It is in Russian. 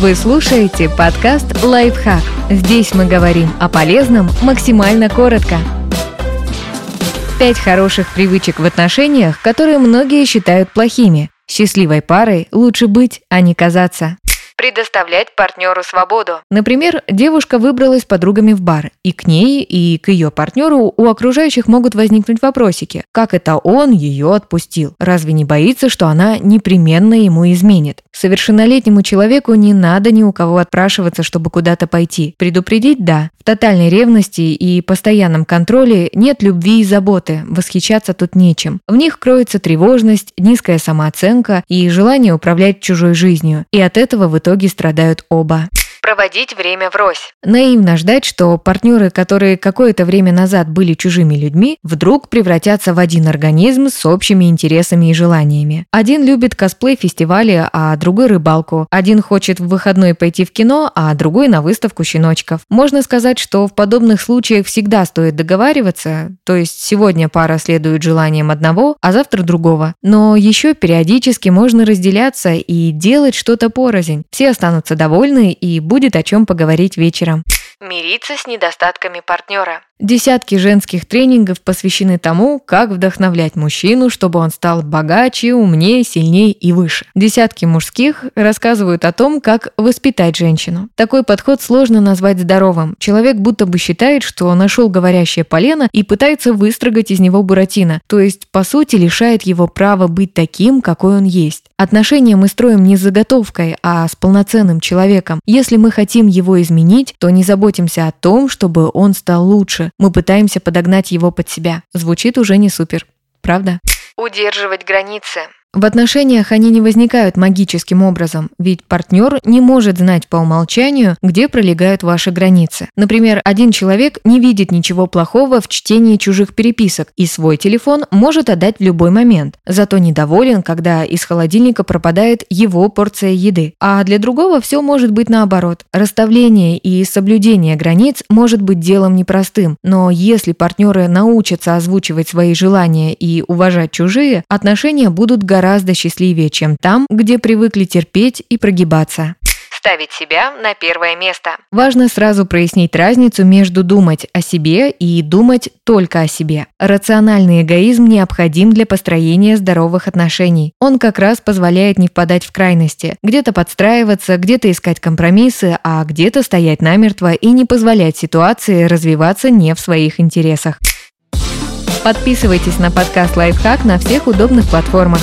Вы слушаете подкаст «Лайфхак». Здесь мы говорим о полезном максимально коротко. Пять хороших привычек в отношениях, которые многие считают плохими. Счастливой парой лучше быть, а не казаться предоставлять партнеру свободу. Например, девушка выбралась с подругами в бар, и к ней, и к ее партнеру у окружающих могут возникнуть вопросики. Как это он ее отпустил? Разве не боится, что она непременно ему изменит? Совершеннолетнему человеку не надо ни у кого отпрашиваться, чтобы куда-то пойти. Предупредить – да. В тотальной ревности и постоянном контроле нет любви и заботы, восхищаться тут нечем. В них кроется тревожность, низкая самооценка и желание управлять чужой жизнью. И от этого в итоге страдают оба проводить время врозь. Наивно ждать, что партнеры, которые какое-то время назад были чужими людьми, вдруг превратятся в один организм с общими интересами и желаниями. Один любит косплей-фестивали, а другой рыбалку. Один хочет в выходной пойти в кино, а другой на выставку щеночков. Можно сказать, что в подобных случаях всегда стоит договариваться, то есть сегодня пара следует желаниям одного, а завтра другого. Но еще периодически можно разделяться и делать что-то порознь. Все останутся довольны и будет о чем поговорить вечером. Мириться с недостатками партнера. Десятки женских тренингов посвящены тому, как вдохновлять мужчину, чтобы он стал богаче, умнее, сильнее и выше. Десятки мужских рассказывают о том, как воспитать женщину. Такой подход сложно назвать здоровым. Человек будто бы считает, что нашел говорящее полено и пытается выстрогать из него Буратино, то есть, по сути, лишает его права быть таким, какой он есть. Отношения мы строим не с заготовкой, а с полноценным человеком. Если мы хотим его изменить, то не заботимся о том, чтобы он стал лучше, мы пытаемся подогнать его под себя. Звучит уже не супер, правда? Удерживать границы. В отношениях они не возникают магическим образом, ведь партнер не может знать по умолчанию, где пролегают ваши границы. Например, один человек не видит ничего плохого в чтении чужих переписок и свой телефон может отдать в любой момент, зато недоволен, когда из холодильника пропадает его порция еды. А для другого все может быть наоборот. Расставление и соблюдение границ может быть делом непростым, но если партнеры научатся озвучивать свои желания и уважать чужие, отношения будут гораздо гораздо счастливее, чем там, где привыкли терпеть и прогибаться ставить себя на первое место. Важно сразу прояснить разницу между думать о себе и думать только о себе. Рациональный эгоизм необходим для построения здоровых отношений. Он как раз позволяет не впадать в крайности, где-то подстраиваться, где-то искать компромиссы, а где-то стоять намертво и не позволять ситуации развиваться не в своих интересах. Подписывайтесь на подкаст «Лайфхак» на всех удобных платформах.